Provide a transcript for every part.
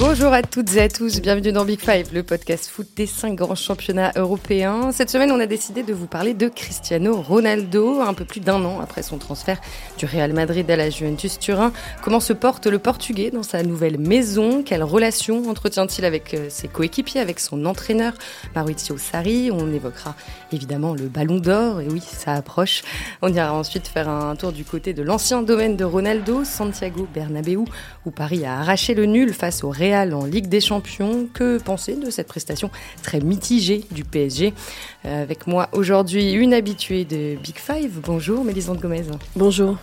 Bonjour à toutes et à tous, bienvenue dans Big Five, le podcast foot des cinq grands championnats européens. Cette semaine, on a décidé de vous parler de Cristiano Ronaldo, un peu plus d'un an après son transfert du Real Madrid à la Juventus Turin. Comment se porte le Portugais dans sa nouvelle maison? Quelle relation entretient-il avec euh, ses coéquipiers, avec son entraîneur Maurizio Sarri? On évoquera évidemment le Ballon d'Or, et oui, ça approche. On ira ensuite faire un tour du côté de l'ancien domaine de Ronaldo, Santiago Bernabéu, où Paris a arraché le nul face au Real en Ligue des Champions. Que penser de cette prestation très mitigée du PSG euh, Avec moi aujourd'hui une habituée de Big Five. Bonjour Mélisande Gomez. Bonjour.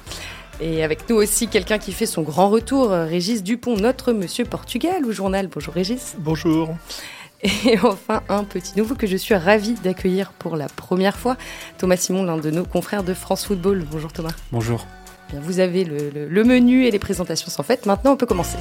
Et avec nous aussi quelqu'un qui fait son grand retour, Régis Dupont, notre monsieur Portugal au journal. Bonjour Régis. Bonjour. Et enfin, un petit nouveau que je suis ravie d'accueillir pour la première fois, Thomas Simon, l'un de nos confrères de France Football. Bonjour Thomas. Bonjour. vous avez le, le menu et les présentations sont faites. Maintenant, on peut commencer.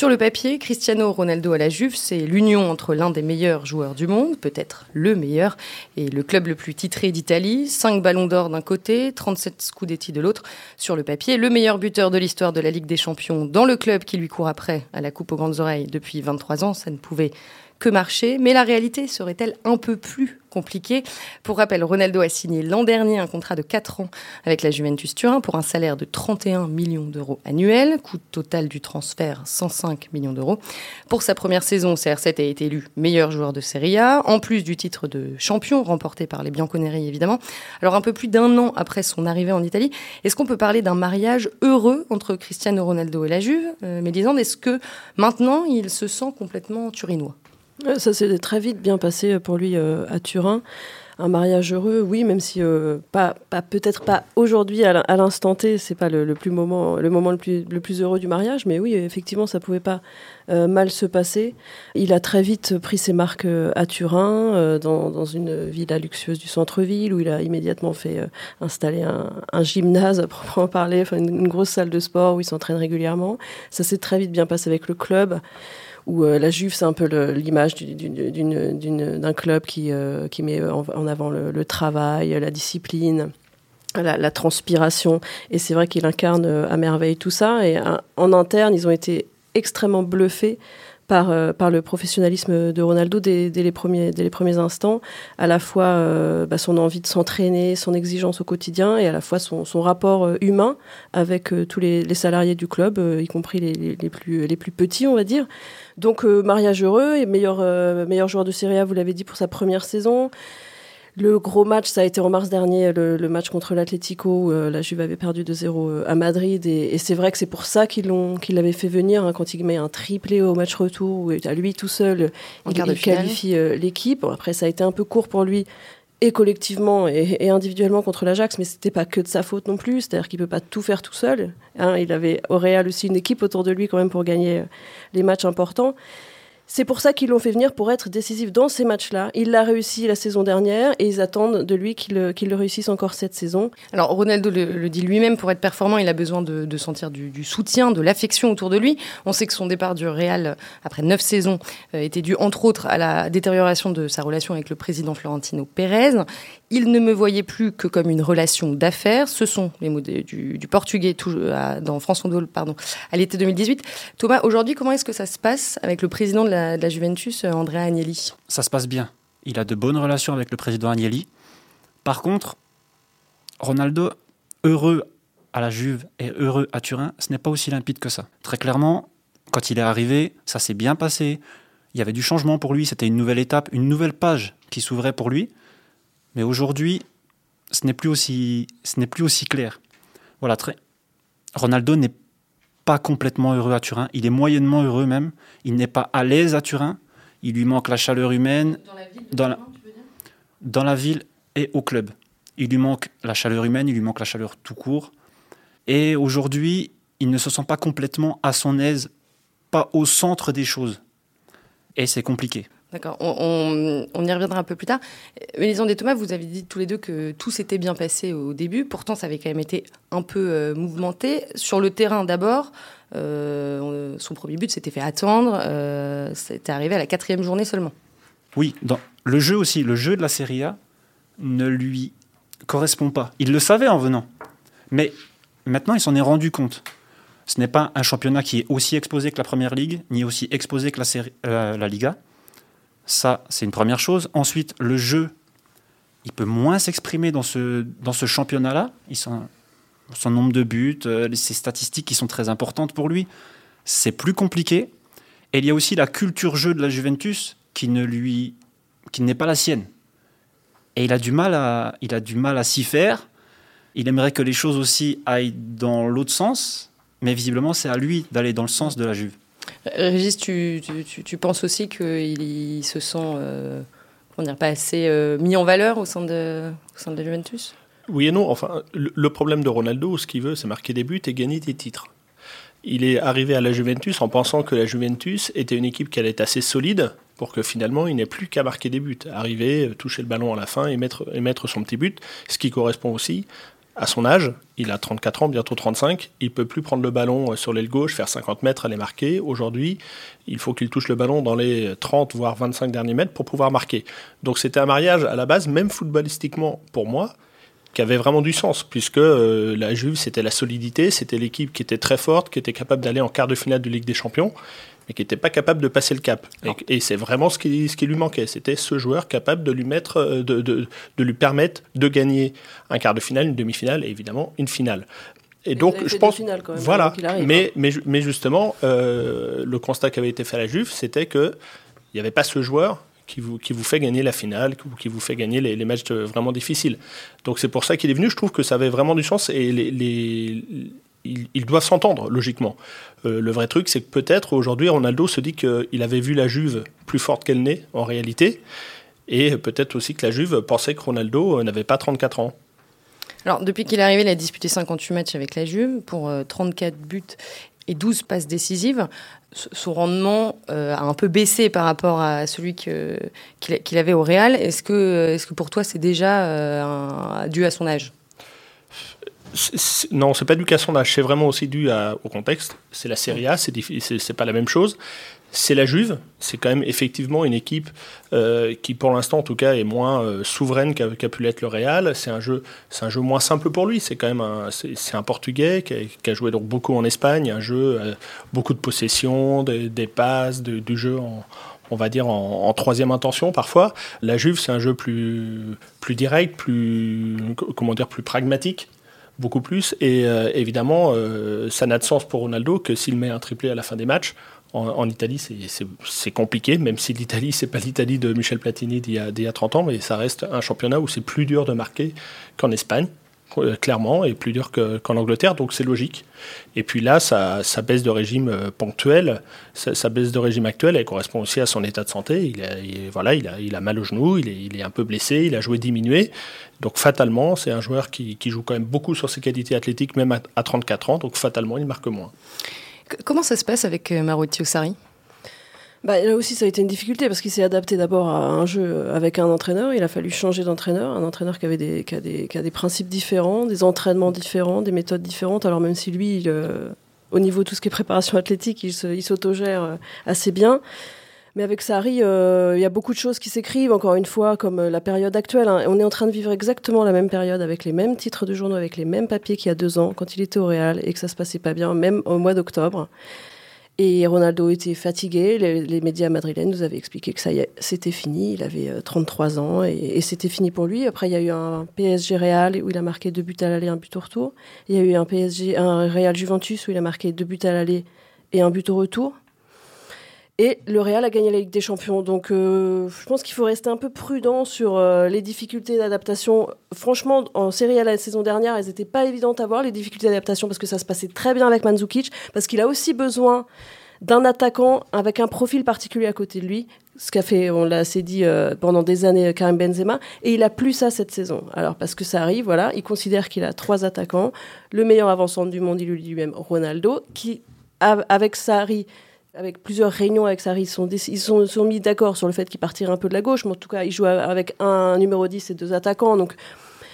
Sur le papier, Cristiano Ronaldo à la Juve, c'est l'union entre l'un des meilleurs joueurs du monde, peut-être le meilleur, et le club le plus titré d'Italie. 5 ballons d'or d'un côté, 37 Scudetti de l'autre. Sur le papier, le meilleur buteur de l'histoire de la Ligue des Champions dans le club qui lui court après à la coupe aux grandes oreilles depuis 23 ans. Ça ne pouvait que marcher. Mais la réalité serait-elle un peu plus compliquée Pour rappel, Ronaldo a signé l'an dernier un contrat de 4 ans avec la Juventus Turin pour un salaire de 31 millions d'euros annuels, coût total du transfert 105 millions d'euros. Pour sa première saison, CR7 a été élu meilleur joueur de Serie A, en plus du titre de champion remporté par les Bianconeri évidemment. Alors un peu plus d'un an après son arrivée en Italie, est-ce qu'on peut parler d'un mariage heureux entre Cristiano Ronaldo et la Juve? Euh, est-ce que maintenant il se sent complètement turinois? Ça s'est très vite bien passé pour lui euh, à Turin. Un mariage heureux, oui, même si euh, pas, peut-être pas aujourd'hui à l'instant T, c'est pas le, plus moment, le moment plus, le plus heureux du mariage, mais oui, effectivement, ça pouvait pas euh, mal se passer. Il a très vite pris ses marques à Turin, dans, dans, une villa luxueuse du centre-ville, où il a immédiatement fait installer un, gymnase à proprement parler, enfin une, grosse salle de sport où il s'entraîne régulièrement. Ça s'est très vite bien passé avec le club où euh, la Juve, c'est un peu l'image d'un club qui, euh, qui met en, avant le, travail, la discipline. La, transpiration et c'est vrai qu'il incarne euh, à merveille tout ça et en interne ils ont été extrêmement bluffés par, euh, par le professionnalisme de Ronaldo dès, les, premiers, dès les premiers instants, à la fois euh, bah, son envie de s'entraîner, son exigence au quotidien, et à la fois son, son rapport euh, humain avec tous les, les, salariés du club, y compris les, les, plus, les plus petits, on va dire. Donc mariage heureux et meilleur, meilleur joueur de Serie A, vous l'avez dit, pour sa première saison. Le gros match, ça a été en mars dernier, le, match contre l'Atlético, où euh, la Juve avait perdu 2-0 euh, à Madrid. Et, c'est vrai que c'est pour ça qu'ils l'ont, qu'il l'avaient fait venir, hein, quand il met un triplé au match retour, où à lui tout seul, il, qualifie euh, l'équipe. après, ça a été un peu court pour lui, et collectivement et, individuellement contre l'Ajax, mais c'était pas que de sa faute non plus. C'est-à-dire qu'il peut pas tout faire tout seul. Hein. il avait au Real aussi une équipe autour de lui quand même pour gagner les matchs importants. C'est pour ça qu'ils l'ont fait venir pour être décisif dans ces matchs-là. Il l'a réussi la saison dernière et ils attendent de lui qu'il le, réussisse encore cette saison. Alors Ronaldo le, dit lui-même, pour être performant, il a besoin de, sentir du, soutien, de l'affection autour de lui. On sait que son départ du Real après neuf saisons euh, était dû entre autres à la détérioration de sa relation avec le président Florentino Pérez. Il ne me voyait plus que comme une relation d'affaires. Ce sont les mots du, portugais tout, dans France Football, pardon, à l'été 2018. Thomas, aujourd'hui, comment est-ce que ça se passe avec le président de la de la Juventus, euh, Andrea Agnelli? Ça se passe bien. Il a de bonnes relations avec le président Agnelli. Par contre, Ronaldo, heureux à la Juve et heureux à Turin, ce n'est pas aussi limpide que ça. Très clairement, quand il est arrivé, ça s'est bien passé. Il y avait du changement pour lui, c'était une nouvelle étape, une nouvelle page qui s'ouvrait pour lui. Mais aujourd'hui, ce n'est plus aussi, ce n'est plus aussi clair. Voilà, très. Ronaldo n'est pas complètement heureux à Turin. Il est moyennement heureux même. Il n'est pas à l'aise à Turin. Il lui manque la chaleur humaine. Dans la ville, dans, la, tu veux dire? Dans la ville et au club. Il lui manque la chaleur humaine, il lui manque la chaleur tout court. Et aujourd'hui, il ne se sent pas complètement à son aise, pas au centre des choses. Et c'est compliqué. D'accord, on, y reviendra un peu plus tard. Mélisande et Thomas, vous avez dit tous les deux que tout s'était bien passé au début, pourtant ça avait quand même été un peu euh, mouvementé. Sur le terrain d'abord, euh, son premier but s'était fait attendre, euh, c'était arrivé à la quatrième journée seulement. Oui, le jeu aussi, le jeu de la Serie A ne lui correspond pas. Il le savait en venant, mais Maintenant, il s'en est rendu compte. Ce n'est pas un championnat qui est aussi exposé que la Première Ligue, ni aussi exposé que la, série, la Liga. Ça, c'est une première chose. Ensuite, le jeu, il peut moins s'exprimer dans ce, dans ce championnat-là. Son, nombre de buts, euh, ses statistiques qui sont très importantes pour lui, c'est plus compliqué. Et il y a aussi la culture jeu de la Juventus qui ne lui, qui n'est pas la sienne. Et il a du mal à, il a du mal à s'y faire. Il aimerait que les choses aussi aillent dans l'autre sens, mais visiblement c'est à lui d'aller dans le sens de la Juve. Régis, tu, tu, tu penses aussi qu'il se sent euh, pas assez euh, mis en valeur au sein, de, au sein de la Juventus? Oui et non. Enfin, le, le problème de Ronaldo, ce qu'il veut, c'est marquer des buts et gagner des titres. Il est arrivé à la Juventus en pensant que la Juventus était une équipe qui allait être assez solide pour que finalement il n'ait plus qu'à marquer des buts, arriver, toucher le ballon à la fin et mettre, et mettre son petit but, ce qui correspond aussi à son âge, il a 34 ans, bientôt 35, il peut plus prendre le ballon sur l'aile gauche, faire 50 mètres, aller marquer. Aujourd'hui, il faut qu'il touche le ballon dans les 30 voire 25 derniers mètres pour pouvoir marquer. Donc c'était un mariage à la base, même footballistiquement pour moi, qui avait vraiment du sens, puisque euh, la Juve, c'était la solidité, c'était l'équipe qui était très forte, qui était capable d'aller en quart de finale de Ligue des Champions, mais qui n'était pas capable de passer le cap. Et, et c'est vraiment ce qui, ce qui lui manquait. C'était ce joueur capable de lui, mettre, euh, de, de, de, lui permettre de gagner un quart de finale, une demi-finale et évidemment une finale. Et, et donc, je pense. Finales quand même, voilà. Arrive, mais, hein. mais, mais, justement, euh, le constat qui avait été fait à la Juve, c'était qu'il n'y avait pas ce joueur qui vous, qui vous fait gagner la finale, qui vous fait gagner les, les matchs vraiment difficiles. Donc c'est pour ça qu'il est venu. Je trouve que ça avait vraiment du sens et les, les ils, doivent s'entendre, logiquement. Euh, le vrai truc, c'est que peut-être aujourd'hui, Ronaldo se dit qu'il avait vu la Juve plus forte qu'elle n'est, en réalité. Et peut-être aussi que la Juve pensait que Ronaldo n'avait pas 34 ans. Alors, depuis qu'il est arrivé, il a disputé 58 matchs avec la Juve pour euh, 34 buts et 12 passes décisives. Son rendement euh, a un peu baissé par rapport à celui qu'il qu avait au Real. Est-ce que, est que pour toi, c'est déjà euh, dû à son âge? Non, c'est pas son âge, c'est vraiment aussi dû au contexte. C'est la Serie A, c'est pas la même chose. C'est la Juve, c'est quand même effectivement une équipe euh, qui, pour l'instant en tout cas, est moins euh, souveraine qu'a qu pu l'être le Real. C'est un jeu, c'est un jeu moins simple pour lui. C'est quand même un, c'est un Portugais qui a, joué donc beaucoup en Espagne, un jeu euh, beaucoup de possession, des, des passes, de, du jeu en, on va dire en, en, troisième intention parfois. La Juve, c'est un jeu plus, plus direct, plus, comment dire, plus pragmatique beaucoup plus. Et euh, évidemment, euh, ça n'a de sens pour Ronaldo que s'il met un triplé à la fin des matchs. En, en Italie, c'est compliqué, même si l'Italie, c'est pas l'Italie de Michel Platini d'il y, y, a 30 ans, mais ça reste un championnat où c'est plus dur de marquer qu'en Espagne clairement, et plus dur qu'en qu Angleterre, donc c'est logique. Et puis là, sa, baisse de régime euh, ponctuelle, sa, baisse de régime actuelle, elle correspond aussi à son état de santé. Il a, il, voilà, il a, mal au genou, il est, un peu blessé, il a joué diminué. Donc fatalement, c'est un joueur qui, joue quand même beaucoup sur ses qualités athlétiques, même à, à 34 ans, donc fatalement, il marque moins. Comment ça se passe avec Maruti Sarri bah, là aussi, ça a été une difficulté parce qu'il s'est adapté d'abord à un jeu avec un entraîneur. Il a fallu changer d'entraîneur, un entraîneur qui avait des, qui a des, qui a des principes différents, des entraînements différents, des méthodes différentes. Alors même si lui, il, euh, au niveau de tout ce qui est préparation athlétique, il s'autogère euh, assez bien. Mais avec Sarri, euh, il y a beaucoup de choses qui s'écrivent, encore une fois, comme la période actuelle. Hein. On est en train de vivre exactement la même période, avec les mêmes titres de journaux, avec les mêmes papiers qu'il y a deux ans, quand il était au Real, et que ça se passait pas bien, même au mois d'octobre. Et Ronaldo était fatigué. Les, médias madrilènes nous avaient expliqué que ça c'était fini. Il avait 33 ans et, et c'était fini pour lui. Après, il y a eu un PSG Real où il a marqué deux buts à l'aller, un but au retour. Il y a eu un PSG, un Real Juventus où il a marqué deux buts à l'aller et un but au retour. Et le Real a gagné la Ligue des Champions. Donc, euh, je pense qu'il faut rester un peu prudent sur euh, les difficultés d'adaptation. Franchement, en Série A la saison dernière, elles n'étaient pas évidentes à voir, les difficultés d'adaptation, parce que ça se passait très bien avec Mandzukic, parce qu'il a aussi besoin d'un attaquant avec un profil particulier à côté de lui, ce qu'a fait, on l'a assez dit euh, pendant des années, Karim Benzema, et il a plus ça cette saison. Alors parce que ça arrive, voilà, il considère qu'il a trois attaquants, le meilleur avant-centre du monde, il lui dit lui-même Ronaldo, qui avec Sarri avec plusieurs réunions avec Sarri, ils sont, sont, mis d'accord sur le fait qu'il partirait un peu de la gauche, mais en tout cas, il joue avec un numéro 10 et deux attaquants, donc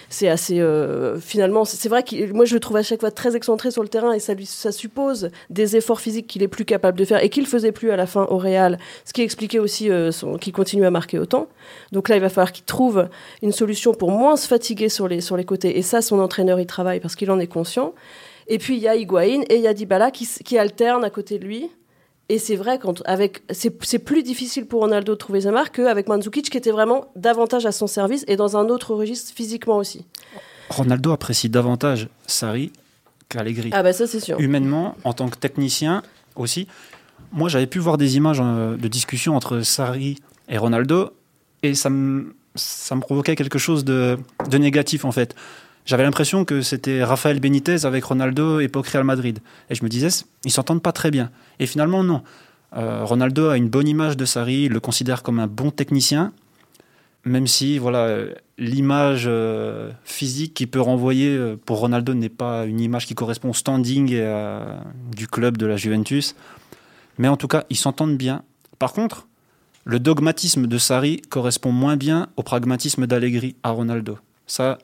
c'est assez euh, finalement c'est vrai que moi je le trouve à chaque fois très excentré sur le terrain et ça lui ça suppose des efforts physiques qu'il est plus capable de faire et qu'il faisait plus à la fin au Real ce qui expliquait aussi euh, qu'il continue à marquer autant donc là il va falloir qu'il trouve une solution pour moins se fatiguer sur les côtés et ça son entraîneur y travaille parce qu'il en est conscient Et puis il y a Higuain et il y a Dybala qui, qui alternent à côté de lui. Et c'est vrai, quand, avec, c'est, plus difficile pour Ronaldo de trouver sa marque qu'avec Mandzukic, qui était vraiment davantage à son service et dans un autre registre physiquement aussi. Ronaldo apprécie davantage Sarri qu'Allegri. Ah bah ça c'est sûr. Humainement, en tant que technicien aussi. Moi, j'avais pu voir des images euh, de discussion entre Sarri et Ronaldo, et ça me, ça me provoquait quelque chose de, de négatif en fait. J'avais l'impression que c'était Rafael Benitez avec Ronaldo époque Real Madrid. Et je me disais, ils s'entendent pas très bien. Et finalement, non. Euh, Ronaldo a une bonne image de Sarri, il le considère comme un bon technicien, même si voilà l'image euh, physique qui peut renvoyer euh, pour Ronaldo n'est pas une image qui correspond au standing du club de la Juventus. Mais en tout cas, ils s'entendent bien. Par contre, le dogmatisme de Sarri correspond moins bien au pragmatisme d'Allegri à Ronaldo. Ça,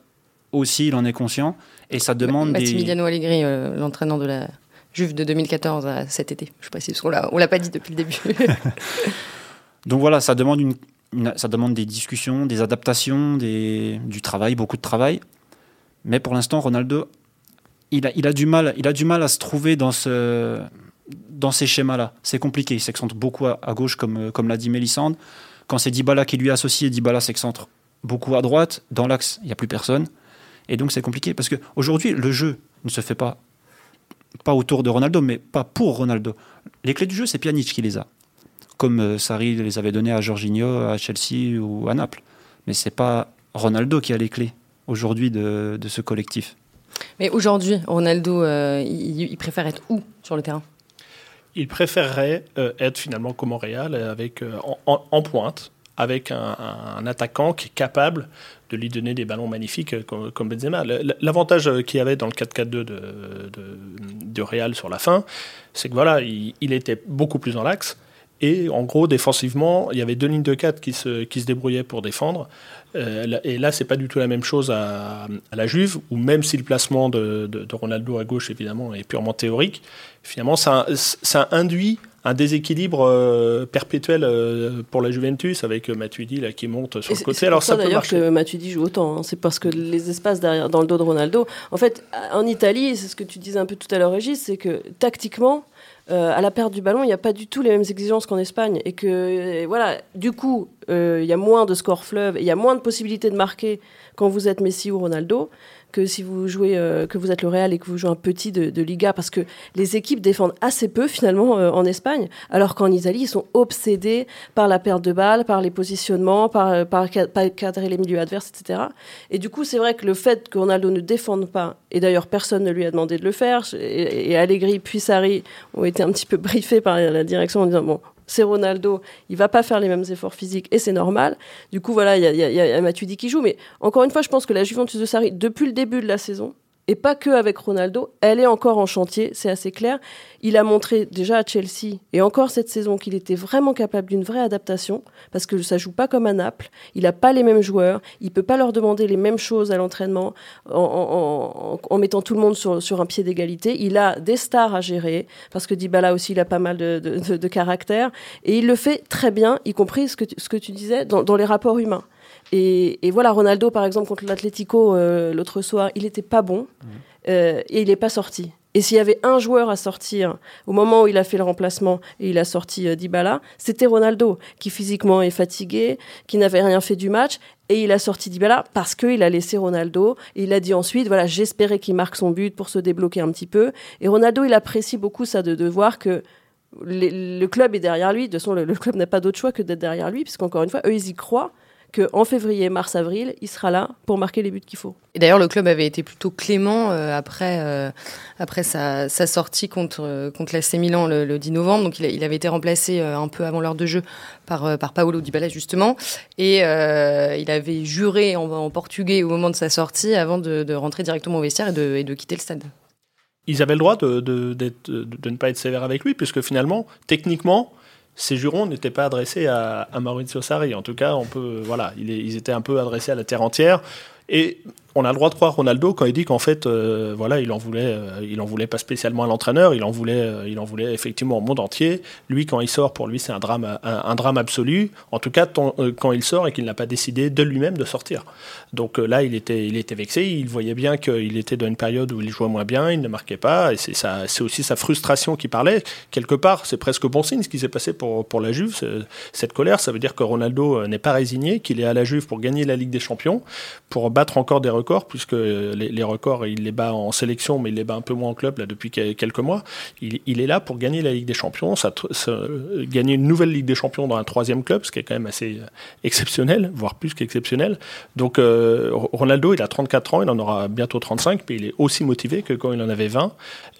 aussi, il en est conscient. Et ça demande Massimiliano Allegri, euh, l'entraîneur de la Juve de 2014 à cet été. Je précise, on l'a, l'a pas dit depuis le début. Donc voilà, ça demande, une, ça demande des discussions, des adaptations, des, du travail, beaucoup de travail. Mais pour l'instant, Ronaldo, il a, il, a du mal, il a du mal à se trouver dans, ce, dans ces schémas-là. C'est compliqué. Il s'excentre beaucoup à, gauche, comme, comme l'a dit Mélissande. Quand c'est Dybala qui lui est associé, Dybala s'excentre beaucoup à droite. Dans l'axe, il n'y a plus personne. Et donc c'est compliqué parce qu'aujourd'hui, le jeu ne se fait pas, pas autour de Ronaldo, mais pas pour Ronaldo. Les clés du jeu, c'est Pjanic qui les a. Comme euh, Sarri les avait données à Jorginho, à Chelsea ou à Naples. Mais c'est pas Ronaldo qui a les clés aujourd'hui de, ce collectif. Mais aujourd'hui, Ronaldo, euh, il, préfère être où sur le terrain? Il préférerait euh, être finalement comme Montréal, avec, en, pointe, avec un, attaquant qui est capable de lui donner des ballons magnifiques euh, comme, Benzema. L'avantage euh, qu'il y avait dans le 4-4-2 de, Real sur la fin, c'est que voilà, il, était beaucoup plus dans l'axe. Et en gros, défensivement, il y avait deux lignes de 4 qui se, qui se débrouillaient pour défendre. Euh, et là, c'est pas du tout la même chose à, la Juve, où même si le placement de, de, Ronaldo à gauche, évidemment, est purement théorique, finalement, ça, ça induit un déséquilibre euh, perpétuel euh, pour la Juventus avec euh, Matuidi là, qui monte sur le côté. C'est Alors ça, d'ailleurs que Matuidi joue autant. Hein. C'est parce que les espaces derrière, dans le dos de Ronaldo. En fait, en Italie, c'est ce que tu disais un peu tout à l'heure, Régis, c'est que tactiquement, à la perte du ballon, il n'y a pas du tout les mêmes exigences qu'en Espagne. Et que, voilà, du coup, il y a moins de scores fleuve, il y a moins de possibilités de marquer quand vous êtes Messi ou Ronaldo que si vous jouez, euh, que vous êtes le Real et que vous jouez un petit de, Liga, parce que les équipes défendent assez peu finalement euh, en Espagne, alors qu'en Italie, ils sont obsédés par la perte de balles, par les positionnements, par, euh, par, cadrer les milieux adverses, etc. Et du coup, c'est vrai que le fait que Ronaldo ne défende pas, et d'ailleurs personne ne lui a demandé de le faire, et, Allegri puis Sarri ont été un petit peu briefés par la direction en disant, bon, c'est Ronaldo, il va pas faire les mêmes efforts physiques et c'est normal. Du coup, voilà, il y a, y, qui joue. Mais encore une fois, je pense que la Juventus de Sarri, depuis le début de la saison, et pas que avec Ronaldo, elle est encore en chantier, c'est assez clair. Il a montré déjà à Chelsea et encore cette saison qu'il était vraiment capable d'une vraie adaptation parce que ça joue pas comme à Naples. Il n'a pas les mêmes joueurs, il peut pas leur demander les mêmes choses à l'entraînement en, mettant tout le monde sur, un pied d'égalité. Il a des stars à gérer parce que Dybala aussi il a pas mal de, caractère et il le fait très bien, y compris ce que tu, ce que tu disais dans les rapports humains. Et, voilà, Ronaldo, par exemple, contre l'Atlético euh, l'autre soir, il n'était pas bon mmh. euh, et il n'est pas sorti. Et s'il y avait un joueur à sortir au moment où il a fait le remplacement et il a sorti euh, Dybala, c'était Ronaldo, qui physiquement est fatigué, qui n'avait rien fait du match. Et il a sorti Dybala parce qu'il a laissé Ronaldo. Et il a dit ensuite, voilà, j'espérais qu'il marque son but pour se débloquer un petit peu. Et Ronaldo, il apprécie beaucoup ça de, de voir que le club est derrière lui. De toute façon, le, le club n'a pas d'autre choix que d'être derrière lui, puisqu'encore une fois, eux, ils y croient qu'en février, mars, avril, il sera là pour marquer les buts qu'il faut. Et d'ailleurs, le club avait été plutôt clément euh, après, euh, après sa, sortie contre, euh, contre l'AC Milan le, 10 novembre. Donc, il, avait été remplacé un peu avant l'heure de jeu par, par Paolo Dybala, justement. Et il avait juré en, portugais au moment de sa sortie avant de, rentrer directement au vestiaire et de, et de quitter le stade. Ils avaient le droit de, de, de, ne pas être sévères avec lui, puisque finalement, techniquement, ces jurons n'étaient pas adressés à, Maurizio Sarri. En tout cas, on peut, voilà, ils étaient un peu adressés à la terre entière. Et on a le droit de croire Ronaldo quand il dit qu'en fait, euh, voilà, il en voulait, euh, il en voulait pas spécialement à l'entraîneur, il en voulait, euh, il en voulait effectivement au monde entier. Lui, quand il sort, pour lui, c'est un drame, un, drame absolu. En tout cas, quand il sort et qu'il n'a pas décidé de lui-même de sortir. Donc là, il était, il était vexé. Il voyait bien qu'il était dans une période où il jouait moins bien, il ne marquait pas, et c'est ça, c'est aussi sa frustration qui parlait. Quelque part, c'est presque bon signe ce qui s'est passé pour pour la Juve. Cette colère, ça veut dire que Ronaldo n'est pas résigné, qu'il est à la Juve pour gagner la Ligue des Champions, pour battre encore des records puisque les, records, il les bat en sélection, mais il les bat un peu moins en club là, depuis quelques mois. Il, est là pour gagner la Ligue des Champions, ça, gagner une nouvelle Ligue des Champions dans un troisième club, ce qui est quand même assez euh, exceptionnel, voire plus qu'exceptionnel. Donc euh, Ronaldo, il a 34 ans, il en aura bientôt 35, mais il est aussi motivé que quand il en avait 20.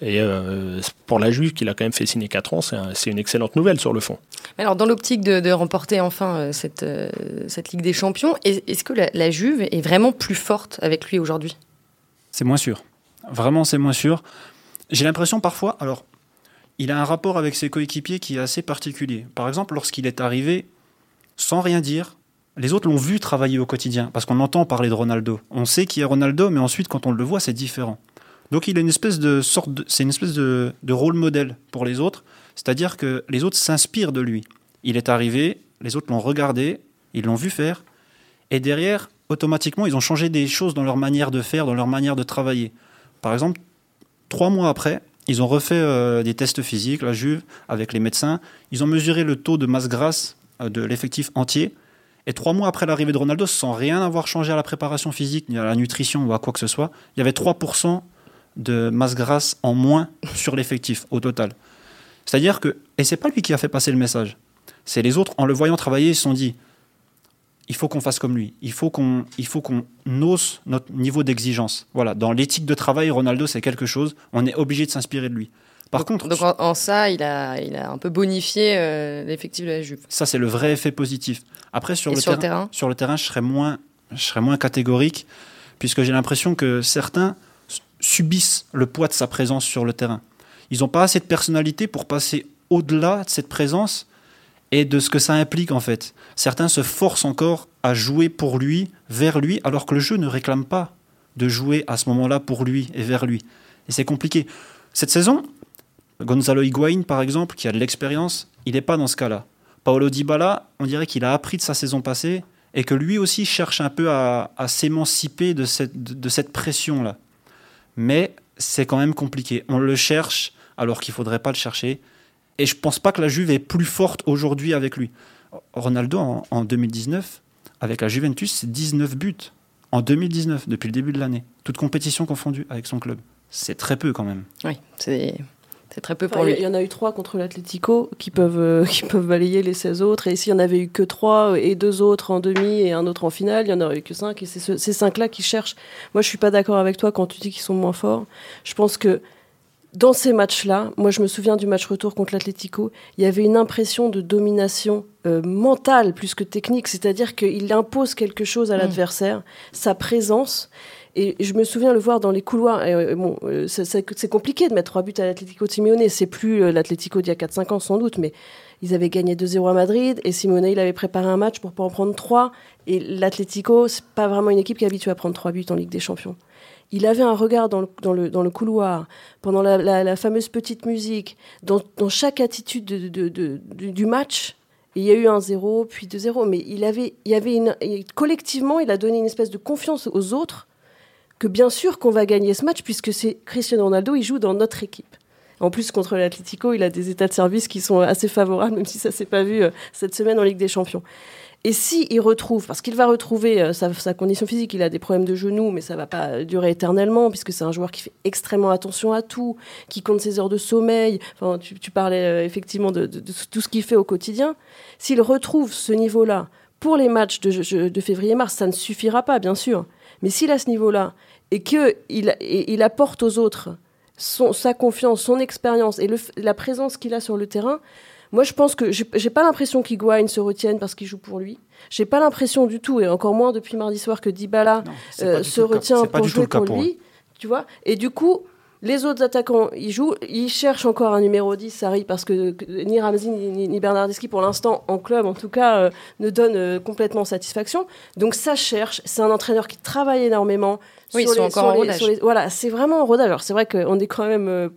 Et euh, pour la Juve, qu'il a quand même fait signer 4 ans, c'est une excellente nouvelle sur le fond. Alors, dans l'optique de, remporter enfin cette, cette Ligue des Champions, est-ce que la, la Juve est vraiment plus forte avec lui aujourd'hui C'est moins sûr. Vraiment, c'est moins sûr. J'ai l'impression parfois, alors, il a un rapport avec ses coéquipiers qui est assez particulier. Par exemple, lorsqu'il est arrivé, sans rien dire, les autres l'ont vu travailler au quotidien, parce qu'on entend parler de Ronaldo. On sait qui est Ronaldo, mais ensuite, quand on le voit, c'est différent. Donc, il a une espèce de sorte, c'est une espèce de, de rôle modèle pour les autres, c'est-à-dire que les autres s'inspirent de lui. Il est arrivé, les autres l'ont regardé, ils l'ont vu faire, et derrière, automatiquement, ils ont changé des choses dans leur manière de faire, dans leur manière de travailler. Par exemple, trois mois après, ils ont refait euh, des tests physiques, la Juve, avec les médecins. Ils ont mesuré le taux de masse grasse euh, de l'effectif entier. Et trois mois après l'arrivée de Ronaldo, sans rien avoir changé à la préparation physique, ni à la nutrition ou à quoi que ce soit, il y avait 3% de masse grasse en moins sur l'effectif au total. C'est-à-dire que, et c'est pas lui qui a fait passer le message, c'est les autres, en le voyant travailler, ils se sont dit, il faut qu'on fasse comme lui. Il faut qu'on, il faut qu'on hausse notre niveau d'exigence. Voilà, dans l'éthique de travail, Ronaldo, c'est quelque chose. On est obligé de s'inspirer de lui. Par contre, donc en, ça, il a, il a un peu bonifié euh, l'effectif de la Juve. Ça, c'est le vrai effet positif. Après, sur, le, sur terrain, le, terrain, sur le terrain, je serais moins, je serais moins catégorique, puisque j'ai l'impression que certains subissent le poids de sa présence sur le terrain. Ils n'ont pas assez de personnalité pour passer au-delà de cette présence et de ce que ça implique en fait. Certains se forcent encore à jouer pour lui, vers lui, alors que le jeu ne réclame pas de jouer à ce moment-là pour lui et vers lui. Et c'est compliqué. Cette saison, Gonzalo Higuain, par exemple, qui a de l'expérience, il n'est pas dans ce cas-là. Paolo Dybala, on dirait qu'il a appris de sa saison passée et que lui aussi cherche un peu à, s'émanciper de cette, de cette pression-là. Mais c'est quand même compliqué. On le cherche alors qu'il ne faudrait pas le chercher. Et je pense pas que la Juve est plus forte aujourd'hui avec lui. Ronaldo, en, 2019, avec la Juventus, c'est 19 buts. En 2019, depuis le début de l'année. Toute compétition confondue avec son club. C'est très peu quand même. Oui, c'est. très peu pour lui. Il y en a eu trois contre l'Atlético qui peuvent, euh, qui peuvent balayer les 16 autres. Et s'il y en avait eu que trois et deux autres en demi et un autre en finale, il y en aurait eu que cinq. Et c'est ces cinq-là qui cherchent. Moi, je suis pas d'accord avec toi quand tu dis qu'ils sont moins forts. Je pense que dans ces matchs-là, moi je me souviens du match retour contre l'Atlético, il y avait une impression de domination euh, mentale plus que technique, c'est-à-dire qu'il impose quelque chose à mm. l'adversaire, sa présence. Et je me souviens le voir dans les couloirs. Euh, bon, euh, c'est compliqué de mettre trois buts à l'Atlético de Simeone. C'est plus l'Atlético d'il y a 4-5 ans sans doute, mais ils avaient gagné 2-0 à Madrid et Simeone il avait préparé un match pour pas en prendre trois. Et l'Atlético, c'est pas vraiment une équipe qui est habituée à prendre trois buts en Ligue des Champions il avait un regard dans le, dans le, dans le couloir, pendant la, fameuse petite musique, dans, dans chaque attitude de, de, du match. il y a eu un 0, puis 2-0. Mais il avait, il avait une, collectivement, il a donné une espèce de confiance aux autres que bien sûr qu'on va gagner ce match, puisque c'est Cristiano Ronaldo, il joue dans notre équipe. En plus, contre l'Atlético, il a des états de service qui sont assez favorables, même si ça s'est pas vu euh, cette semaine en Ligue des Champions. Et si il retrouve, parce qu'il va retrouver euh, sa, condition physique, il a des problèmes de genoux, mais ça va pas durer éternellement, puisque c'est un joueur qui fait extrêmement attention à tout, qui compte ses heures de sommeil. Enfin, tu, parlais euh, effectivement de, tout ce qu'il fait au quotidien. S'il retrouve ce niveau-là pour les matchs de, février-mars, ça ne suffira pas, bien sûr. Mais s'il a ce niveau-là et qu'il il apporte aux autres sa confiance, son expérience et la présence qu'il a sur le terrain, moi, je pense que j'ai pas l'impression qu'Higuain se retienne parce qu'il joue pour lui. J'ai pas l'impression du tout, et encore moins depuis mardi soir, que Dybala euh, se retient pour jouer pour lui. Tu vois Et du coup, Les autres attaquants, ils jouent. Ils cherchent encore un numéro 10, Sarri, parce que, ni Ramsey ni, ni, Bernardeschi, pour l'instant, en club, en tout cas, euh, ne donnent euh, complètement satisfaction. Donc ça cherche. C'est un entraîneur qui travaille énormément. Oui, ils sont encore en rodage. voilà, c'est vraiment en rodage. Alors c'est vrai qu'on est quand même euh,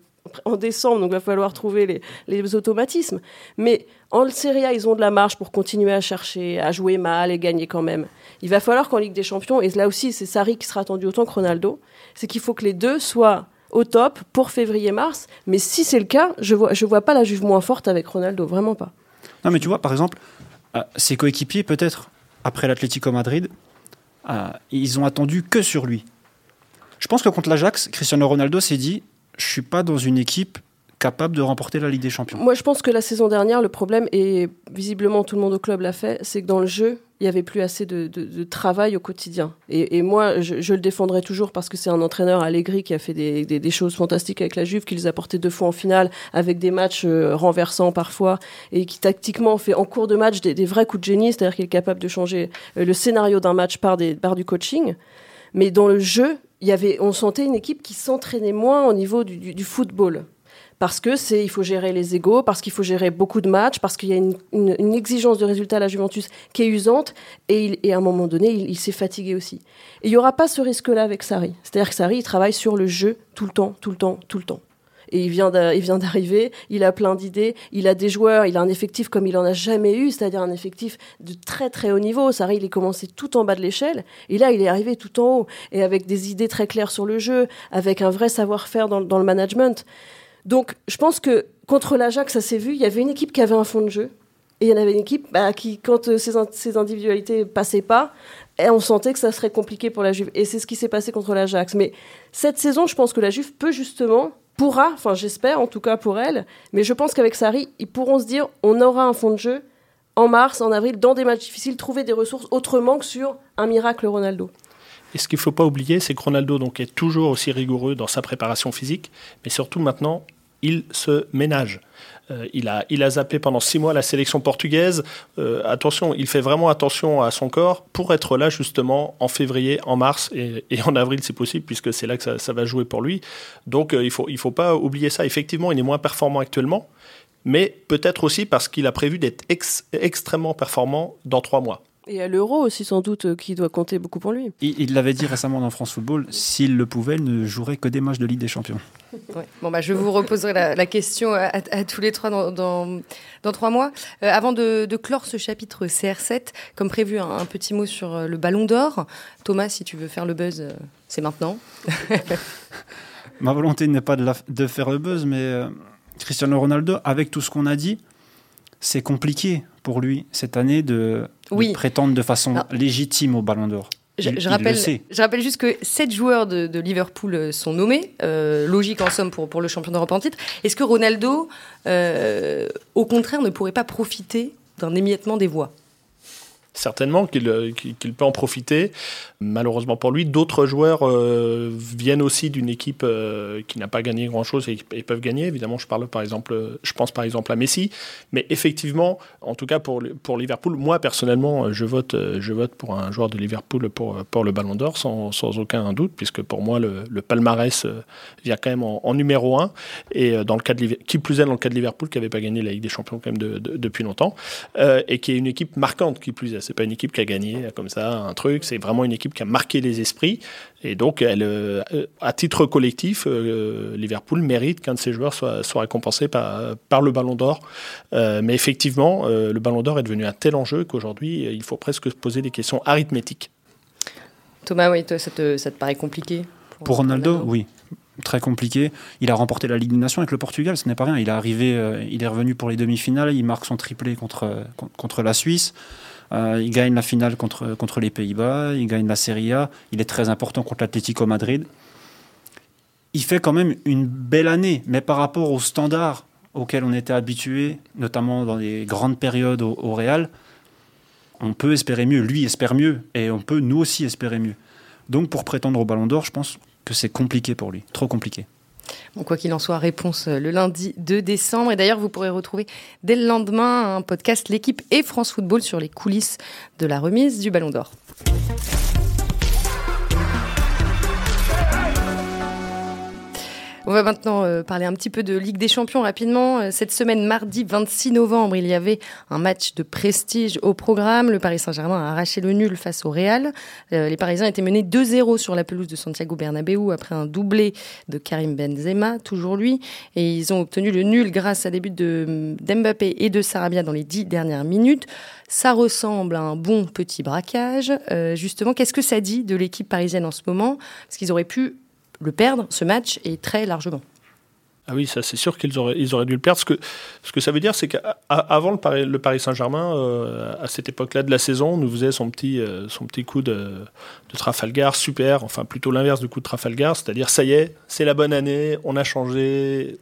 en décembre, donc il va falloir trouver les, les, automatismes. Mais en Serie A, ils ont de la marge pour continuer à chercher, à jouer mal et gagner quand même. Il va falloir qu'en Ligue des Champions, et là aussi c'est Sarri qui sera attendu autant que Ronaldo, c'est qu'il faut que les deux soient au top pour février-mars. Mais si c'est le cas, je vois, je vois pas la Juve moins forte avec Ronaldo, vraiment pas. Non, mais tu vois, par exemple, euh, ses coéquipiers, peut-être, après l'Atlético Madrid, euh, ils ont attendu que sur lui. Je pense que contre l'Ajax, Cristiano Ronaldo s'est dit je suis pas dans une équipe capable de remporter la Ligue des Champions. Moi, je pense que la saison dernière, le problème, et visiblement tout le monde au club l'a fait, c'est que dans le jeu, il n'y avait plus assez de, travail au quotidien. Et, moi, je, le défendrai toujours parce que c'est un entraîneur Allegri qui a fait des, choses fantastiques avec la Juve, qui les a portés deux fois en finale, avec des matchs euh, renversants parfois, et qui tactiquement fait en cours de match des, vrais coups de génie, c'est-à-dire qu'il est capable de changer euh, le scénario d'un match par, des, du coaching. Mais dans le jeu, y avait, on sentait une équipe qui s'entraînait moins au niveau du football parce que c'est il faut gérer les égaux, parce qu'il faut gérer beaucoup de matchs, parce qu'il y a une, exigence de résultat à la Juventus qui est usante, et, à un moment donné, il, s'est fatigué aussi. Et il n'y aura pas ce risque-là avec Sarri. C'est-à-dire que Sarri, il travaille sur le jeu tout le temps, tout le temps, tout le temps. Et il vient d'arriver, il a plein d'idées, il a des joueurs, il a un effectif comme il en a jamais eu, c'est-à-dire un effectif de très très haut niveau. Sarri, il est commencé tout en bas de l'échelle, et là, il est arrivé tout en haut, et avec des idées très claires sur le jeu, avec un vrai savoir-faire dans, dans le management. Donc, je pense que contre l'Ajax, ça s'est vu, il y avait une équipe qui avait un fond de jeu. Et il y en avait une équipe bah, qui, quand euh, ces, individualités passaient pas, et on sentait que ça serait compliqué pour la Juve. Et c'est ce qui s'est passé contre l'Ajax. Mais cette saison, je pense que la Juve peut justement, pourra, enfin j'espère en tout cas pour elle, mais je pense qu'avec Sarri, ils pourront se dire on aura un fond de jeu en mars, en avril, dans des matchs difficiles, trouver des ressources autrement que sur un miracle Ronaldo. Et ce qu'il ne faut pas oublier, c'est que Ronaldo donc, est toujours aussi rigoureux dans sa préparation physique, mais surtout maintenant, il se ménage. Euh, il, a, il a zappé pendant six mois la sélection portugaise. Euh, attention, il fait vraiment attention à son corps pour être là justement en février, en mars et, en avril si possible, puisque c'est là que ça, va jouer pour lui. Donc euh, il ne faut, il faut pas oublier ça. Effectivement, il est moins performant actuellement, mais peut-être aussi parce qu'il a prévu d'être extrêmement performant dans trois mois. Et à l'euro aussi, sans doute, euh, qui doit compter beaucoup pour lui. Il l'avait dit récemment dans France Football, s'il le pouvait, il ne jouerait que des matchs de Ligue des Champions. Bon, bah, je vous reposerai la, question à, tous les trois dans, dans, trois mois. Euh, avant de, clore ce chapitre CR7, comme prévu, un, petit mot sur euh, le Ballon d'Or. Thomas, si tu veux faire le buzz, c'est maintenant. Ma volonté n'est pas de, de, faire le buzz, mais Cristiano Ronaldo, avec tout ce qu'on a dit, c'est compliqué pour lui cette année de, prétendre de façon légitime au Ballon d'Or. Je, rappelle, je rappelle juste que sept joueurs de, Liverpool euh, sont nommés, euh, logique en somme pour, pour le champion d'Europe en titre. Est-ce que Ronaldo, euh, au contraire, ne pourrait pas profiter d'un émiettement des voix? Certainement euh, qu'il peut en profiter. Malheureusement pour lui, d'autres joueurs euh, viennent aussi d'une équipe euh, qui n'a pas gagné grand-chose et, peuvent gagner. Évidemment, je pense par exemple à Messi, mais effectivement, en tout cas pour, Liverpool, moi personnellement, je vote, pour un joueur de Liverpool pour, le Ballon d'Or sans, aucun doute, puisque pour moi le, palmarès vient quand même en, numéro un et dans le cas de qui plus est dans le cas de Liverpool qui n'avait pas gagné la Ligue des Champions même depuis longtemps et qui est une équipe marquante qui plus est c'est pas une équipe qui a gagné comme ça un truc, c'est vraiment une équipe qui a marqué les esprits. Et donc, elle, euh, à titre collectif, euh, Liverpool mérite qu'un de ses joueurs soit, soit récompensé par, par le Ballon d'Or. Euh, mais effectivement, le Ballon d'Or est devenu un tel enjeu qu'aujourd'hui, il faut presque se poser des questions arithmétiques. Thomas, oui, toi, ça te, ça te paraît compliqué Pour, Ronaldo, oui très compliqué. Il a remporté la Ligue des Nations avec le Portugal, ce n'est pas rien. Il est arrivé, il est revenu pour les demi-finales, il marque son triplé contre, contre la Suisse. Euh, il gagne la finale contre, contre les Pays-Bas, il gagne la Serie A, il est très important contre l'Atlético Madrid. Il fait quand même une belle année, mais par rapport aux standards auxquels on était habitué, notamment dans les grandes périodes au, au Real, on peut espérer mieux. Lui espère mieux, et on peut nous aussi espérer mieux. Donc pour prétendre au Ballon d'Or, je pense que c'est compliqué pour lui, trop compliqué quoi qu'il en soit, réponse euh, le lundi 2 décembre. Et d'ailleurs, vous pourrez retrouver dès le lendemain un podcast L'équipe et France Football sur les coulisses de la remise du Ballon d'Or. On va maintenant euh, parler un petit peu de Ligue des Champions rapidement. Euh, cette semaine, mardi 26 novembre, il y avait un match de prestige au programme. Le Paris Saint-Germain a arraché le nul face au Real. Euh, les Parisiens étaient menés 2-0 sur la pelouse de Santiago Bernabéu après un doublé de Karim Benzema, toujours lui. Et ils ont obtenu le nul grâce à des buts de d'Mbappé et de Sarabia dans les dix dernières minutes. Ça ressemble à un bon petit braquage. justement, qu'est-ce que ça dit de l'équipe parisienne en ce moment? Parce qu'ils auraient pu le perdre, ce match, et très largement. Ah oui, ça c'est sûr qu'ils auraient, ils auraient dû le perdre. Ce que, ce que ça veut dire, c'est qu'avant le Paris, Saint-Germain, euh, à cette époque-là de la saison, nous faisait son petit, euh, son petit coup de, de, Trafalgar, super, enfin plutôt l'inverse du coup de Trafalgar, c'est-à-dire ça y est, c'est la bonne année, on a changé.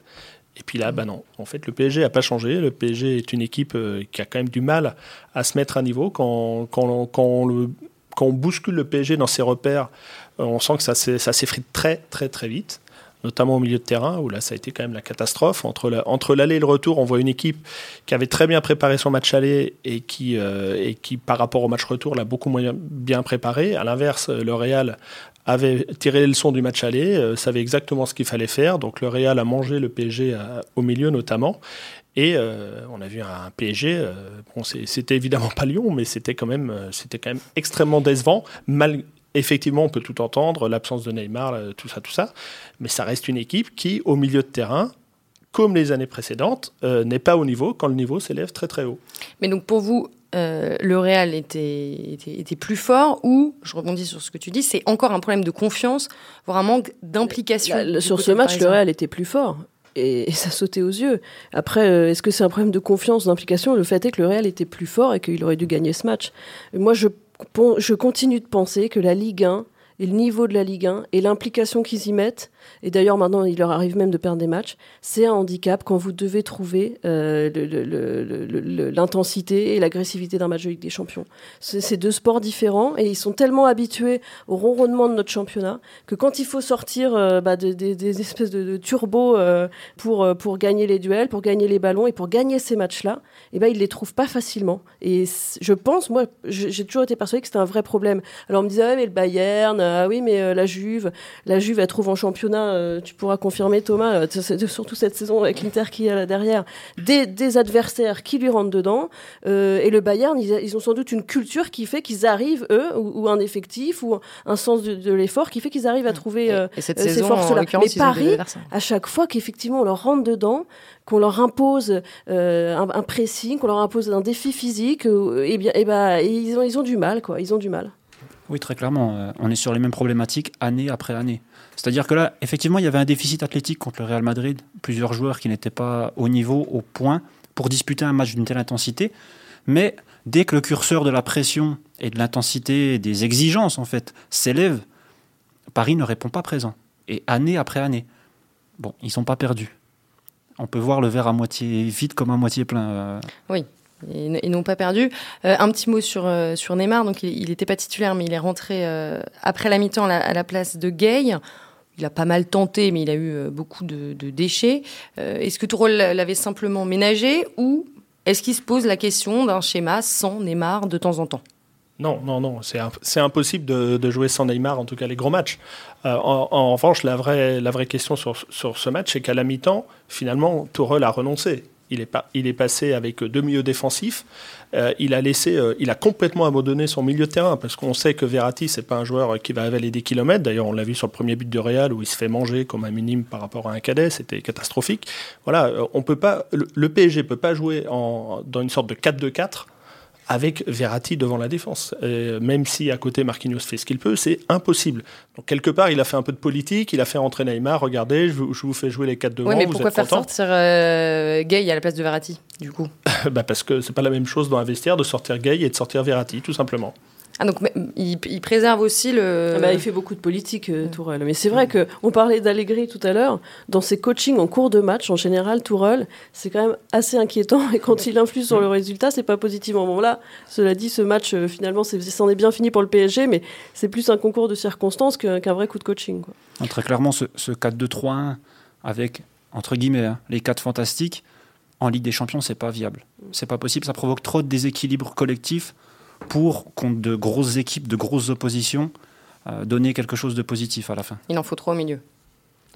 Et puis là, bah non, en fait, le PSG n'a pas changé. Le PSG est une équipe euh, qui a quand même du mal à se mettre à niveau. Quand, quand, quand on bouscule le PSG dans ses repères, on sent que ça s'effrite très, très, très vite notamment au milieu de terrain, où là, ça a été quand même la catastrophe. Entre, l'aller et le retour, on voit une équipe qui avait très bien préparé son match aller et qui, euh, par rapport au match retour, l'a beaucoup moins bien préparé. À l'inverse, le Real avait tiré les leçons du match aller, euh, savait exactement ce qu'il fallait faire. Donc le Real a mangé le PSG au milieu notamment. Et euh, on a vu un PSG, c'était évidemment pas Lyon, mais c'était quand même, extrêmement décevant, effectivement, on peut tout entendre, l'absence de Neymar, euh, tout ça, tout ça, mais ça reste une équipe qui, au milieu de terrain, comme les années précédentes, euh, n'est pas au niveau quand le niveau s'élève très très haut. Mais donc pour vous, euh, le Real était, était, plus fort ou, je rebondis sur ce que tu dis, c'est encore un problème de confiance, voire un manque d'implication Sur ce match, le Real était plus fort. Et, ça sautait aux yeux. Après, est-ce que c'est un problème de confiance, d'implication? Le fait est que le Real était plus fort et qu'il aurait dû gagner ce match. Moi, je je continue de penser que la Ligue 1 et le niveau de la Ligue 1 et l'implication qu'ils y mettent et d'ailleurs maintenant il leur arrive même de perdre des matchs, c'est un handicap quand vous devez trouver euh, l'intensité et l'agressivité d'un match de Ligue des Champions. C'est deux sports différents et ils sont tellement habitués au ronronnement de notre championnat que quand il faut sortir euh, bah, des espèces de, turbos euh, pour, pour gagner les duels, pour gagner les ballons et pour gagner ces matchs-là, eh ben, ils les trouvent pas facilement. Et je pense, moi, j'ai toujours été persuadée que c'était un vrai problème. Alors on me disait, ah, mais le Bayern, ah oui, mais la Juve, la Juve, elle trouve en championnat euh, tu pourras confirmer Thomas, euh, surtout cette saison avec l'Inter qui est là derrière, des, adversaires qui lui rentrent dedans. Euh, et le Bayern, ils, ont sans doute une culture qui fait qu'ils arrivent, eux, ou, un effectif, ou un sens de, l'effort qui fait qu'ils arrivent à trouver ces forces-là. Mais Paris, à chaque fois qu'effectivement on leur rentre dedans, qu'on leur impose un, pressing, qu'on leur impose un défi physique, et bien, et ben, ils, ont, ils ont du mal, quoi. Ils ont du mal. Oui, très clairement. on est sur les mêmes problématiques année après année. C'est-à-dire que là, effectivement, il y avait un déficit athlétique contre le Real Madrid, plusieurs joueurs qui n'étaient pas au niveau, au point, pour disputer un match d'une telle intensité. Mais dès que le curseur de la pression et de l'intensité, des exigences en fait, s'élève, Paris ne répond pas présent. Et année après année. Bon, ils sont pas perdus. On peut voir le verre à moitié vide comme à moitié plein. Euh. Oui. Ils, n'ont pas perdu. Euh, un petit mot sur, euh, sur Neymar. Donc, il n'était pas titulaire, mais il est rentré après la mi-temps à, la place de Gay il a pas mal tenté, mais il a eu euh, beaucoup de, déchets. Euh, est-ce que Tourelle l'avait simplement ménagé ou est-ce qu'il se pose la question d'un schéma sans Neymar de temps en temps? Non, non, non, c'est impossible de, jouer sans Neymar, en tout cas les gros matchs. Euh, en, revanche, la vraie, la vraie question sur, sur ce match, c'est qu'à la mi-temps, finalement, Tourelle a renoncé. Il est, pas, il est passé avec deux milieux défensifs. Euh, il a laissé, euh, il a complètement abandonné son milieu de terrain parce qu'on sait que Verratti c'est pas un joueur qui va avaler des kilomètres. D'ailleurs, on l'a vu sur le premier but de Real où il se fait manger comme un minime par rapport à un cadet, c'était catastrophique. Voilà, euh, on peut pas, le, le PSG peut pas jouer en, dans une sorte de 4-2-4 avec Verratti devant la défense. même si à côté Marquinhos fait ce qu'il peut, c'est impossible. Donc quelque part, il a fait un peu de politique, il a fait entrer Neymar, regardez, je vous, fais jouer les quatre devant. Oui, mais pourquoi faire sortir euh, Gay à la place de Verratti, du coup? Bah Parce que c'est pas la même chose dans un vestiaire de sortir Gay et de sortir Verratti, tout simplement. Ah donc il, préserve aussi le. Ah bah, il fait beaucoup de politique, euh, Tourelle. Mais c'est vrai que on parlait d'Allegri tout à l'heure. Dans ses coachings en cours de match, en général, Tourelle, c'est quand même assez inquiétant. Et quand il influe sur le résultat, c'est pas positivement. Bon là, cela dit, ce match euh, finalement, c'en est, bien fini pour le PSG, mais c'est plus un concours de circonstances qu'un vrai coup de coaching. Quoi. très clairement, ce, 4-2-3-1 avec entre guillemets hein, les quatre fantastiques en Ligue des Champions, c'est pas viable. C'est pas possible. Ça provoque trop de déséquilibre collectif pour, contre de grosses équipes, de grosses oppositions, euh, donner quelque chose de positif à la fin. Il en faut trop au milieu.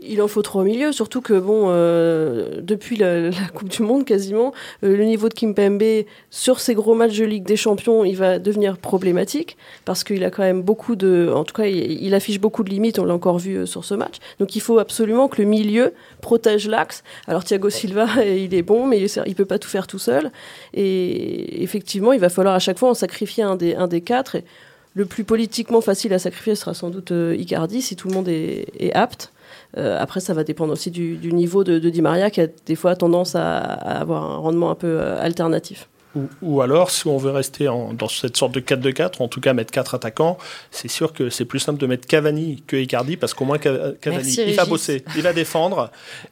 Il en faut trois au milieu, surtout que bon, euh, depuis la, Coupe du Monde quasiment, euh, le niveau de Kimpembe sur ces gros matchs de Ligue des Champions, il va devenir problématique parce qu'il a quand même beaucoup de, en tout cas, il, affiche beaucoup de limites. On l'a encore vu euh, sur ce match. Donc il faut absolument que le milieu protège l'axe. Alors Thiago Silva, il est bon, mais il, il peut pas tout faire tout seul. Et effectivement, il va falloir à chaque fois en sacrifier un des, un des quatre. Et le plus politiquement facile à sacrifier sera sans doute Icardi si tout le monde est apte. Euh, après, ça va dépendre aussi du, niveau de, Di Maria qui a des fois tendance à, avoir un rendement un peu euh, alternatif. Ou, alors, si on veut rester dans cette sorte de 4-2-4, en tout cas mettre 4 attaquants, c'est sûr que c'est plus simple de mettre Cavani que Icardi, parce qu'au moins Cavani, il va bosser, il va défendre,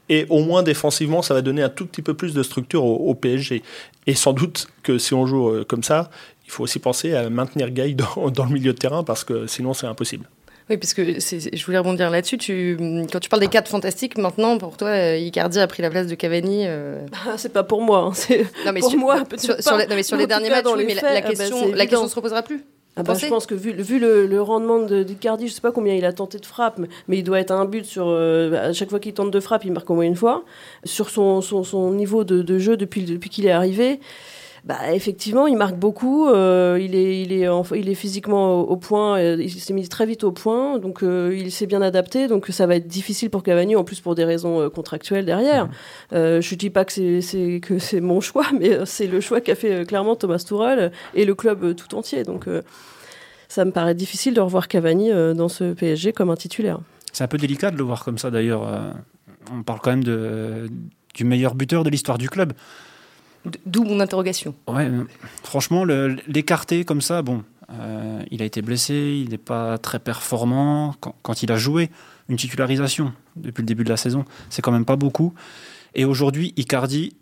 et au moins défensivement, ça va donner un tout petit peu plus de structure au, PSG. Et sans doute que si on joue euh, comme ça, il faut aussi penser à maintenir Gay dans le milieu de terrain, parce que sinon c'est impossible. Oui, parce que je voulais rebondir là-dessus. Tu, quand tu parles des quatre fantastiques, maintenant, pour toi, euh, Icardi a pris la place de Cavani. Euh... Ah, c'est pas pour moi. Hein, c'est non, mais pour sur, moi. Sur, sur, les, non, mais sur les derniers matchs, oui, mais la, question, la question se reposera plus. Ah bah, je pense que vu, vu le, le, rendement d'Icardi, je sais pas combien il a tenté de frappe, mais, il doit être à un but sur. Euh, à chaque fois qu'il tente de frappe, il marque au moins une fois. Sur son, son, son niveau de, de, jeu depuis, depuis qu'il est arrivé, bah, effectivement, il marque beaucoup. Euh, il, est, il, est il est physiquement au, point. Euh, il s'est mis très vite au point. Donc, euh, il s'est bien adapté. Donc, ça va être difficile pour Cavani, en plus pour des raisons contractuelles derrière. Mmh. je ne dis pas que c'est, que c'est mon choix, mais c'est le choix qu'a fait clairement Thomas Tuchel et le club tout entier. Donc, ça me paraît difficile de revoir Cavani dans ce PSG comme un titulaire. C'est un peu délicat de le voir comme ça d'ailleurs. on parle quand même de, du meilleur buteur de l'histoire du club. D'où mon interrogation. Ouais, franchement, l'écarter comme ça, bon, euh, il a été blessé, il n'est pas très performant. Quand, il a joué une titularisation depuis le début de la saison, c'est quand même pas beaucoup. Et aujourd'hui, Icardi,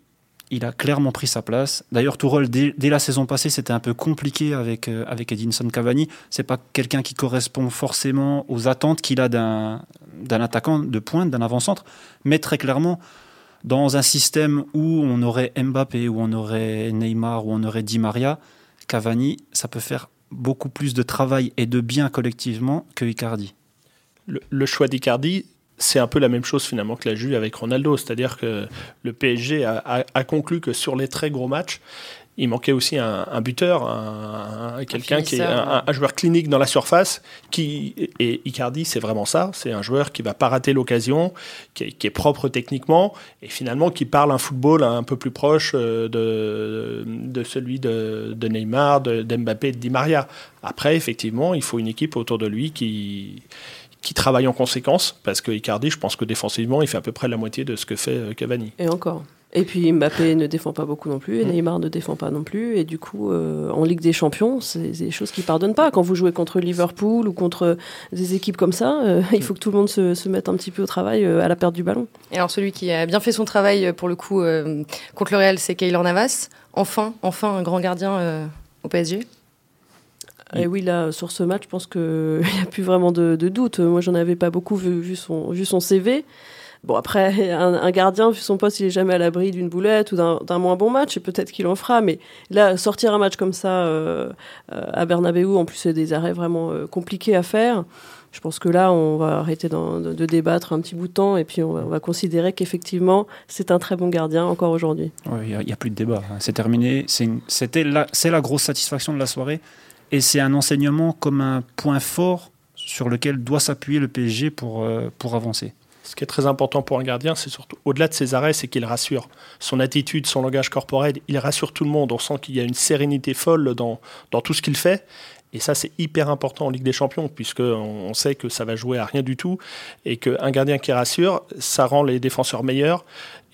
il a clairement pris sa place. D'ailleurs, dès, dès, la saison passée, c'était un peu compliqué avec, euh, avec Edinson Cavani. C'est pas quelqu'un qui correspond forcément aux attentes qu'il a d'un attaquant de pointe, d'un avant-centre. Mais très clairement, dans un système où on aurait Mbappé, où on aurait Neymar, où on aurait Di Maria, Cavani, ça peut faire beaucoup plus de travail et de bien collectivement que Icardi. Le, choix d'Icardi, c'est un peu la même chose finalement que la Juve avec Ronaldo, c'est-à-dire que le PSG a, conclu que sur les très gros matchs, il manquait aussi un, buteur, un, quelqu'un qui est un, joueur clinique dans la surface. Qui, et Icardi, c'est vraiment ça. C'est un joueur qui va pas rater l'occasion, qui, est propre techniquement et finalement qui parle un football un peu plus proche euh, de, de celui de, de Neymar, d'Mbappé, de, de Di Maria. Après, effectivement, il faut une équipe autour de lui qui qui travaille en conséquence, parce que Icardi, je pense que défensivement, il fait à peu près la moitié de ce que fait euh, Cavani. Et encore. Et puis Mbappé ne défend pas beaucoup non plus, et mm. Neymar ne défend pas non plus. Et du coup, euh, en Ligue des Champions, c'est des choses qui pardonnent pas. Quand vous jouez contre Liverpool ou contre des équipes comme ça, euh, il faut que tout le monde se, mette un petit peu au travail euh, à la perte du ballon. Et alors celui qui a bien fait son travail pour le coup contre le Real, c'est Keylor Navas. Enfin, enfin un grand gardien au PSG. Et oui, là, sur ce match, je pense qu'il n'y a plus vraiment de, doute. Moi, j'en avais pas beaucoup vu, son, vu son CV. Bon, après, un, gardien, vu son poste, il est jamais à l'abri d'une boulette ou d'un moins bon match, et peut-être qu'il en fera. Mais là, sortir un match comme ça euh, euh, à Bernabeu, en plus, c'est des arrêts vraiment euh, compliqués à faire. Je pense que là, on va arrêter de, débattre un petit bout de temps et puis on va, considérer qu'effectivement, c'est un très bon gardien encore aujourd'hui. Il n'y a, plus de débat. Hein. C'est terminé. C'est la, la grosse satisfaction de la soirée. Et c'est un enseignement comme un point fort sur lequel doit s'appuyer le PSG pour, pour avancer. Ce qui est très important pour un gardien, c'est surtout, au-delà de ses arrêts, c'est qu'il rassure. Son attitude, son langage corporel, il rassure tout le monde. On sent qu'il y a une sérénité folle dans, dans tout ce qu'il fait. Et ça, c'est hyper important en Ligue des Champions, puisqu'on sait que ça va jouer à rien du tout. Et qu'un gardien qui rassure, ça rend les défenseurs meilleurs.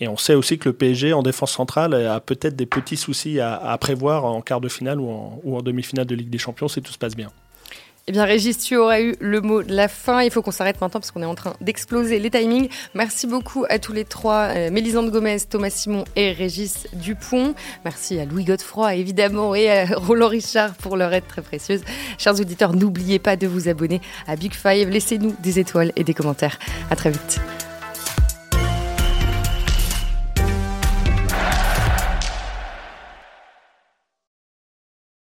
Et on sait aussi que le PSG, en défense centrale, a peut-être des petits soucis à, prévoir en quart de finale ou en, ou en demi-finale de Ligue des Champions si tout se passe bien. Eh bien, Régis, tu auras eu le mot de la fin. Il faut qu'on s'arrête maintenant parce qu'on est en train d'exploser les timings. Merci beaucoup à tous les trois, euh, Mélisande Gomez, Thomas Simon et Régis Dupont. Merci à Louis Godefroy, évidemment, et à Roland Richard pour leur aide très précieuse. Chers auditeurs, n'oubliez pas de vous abonner à Big Five. Laissez-nous des étoiles et des commentaires. À très vite.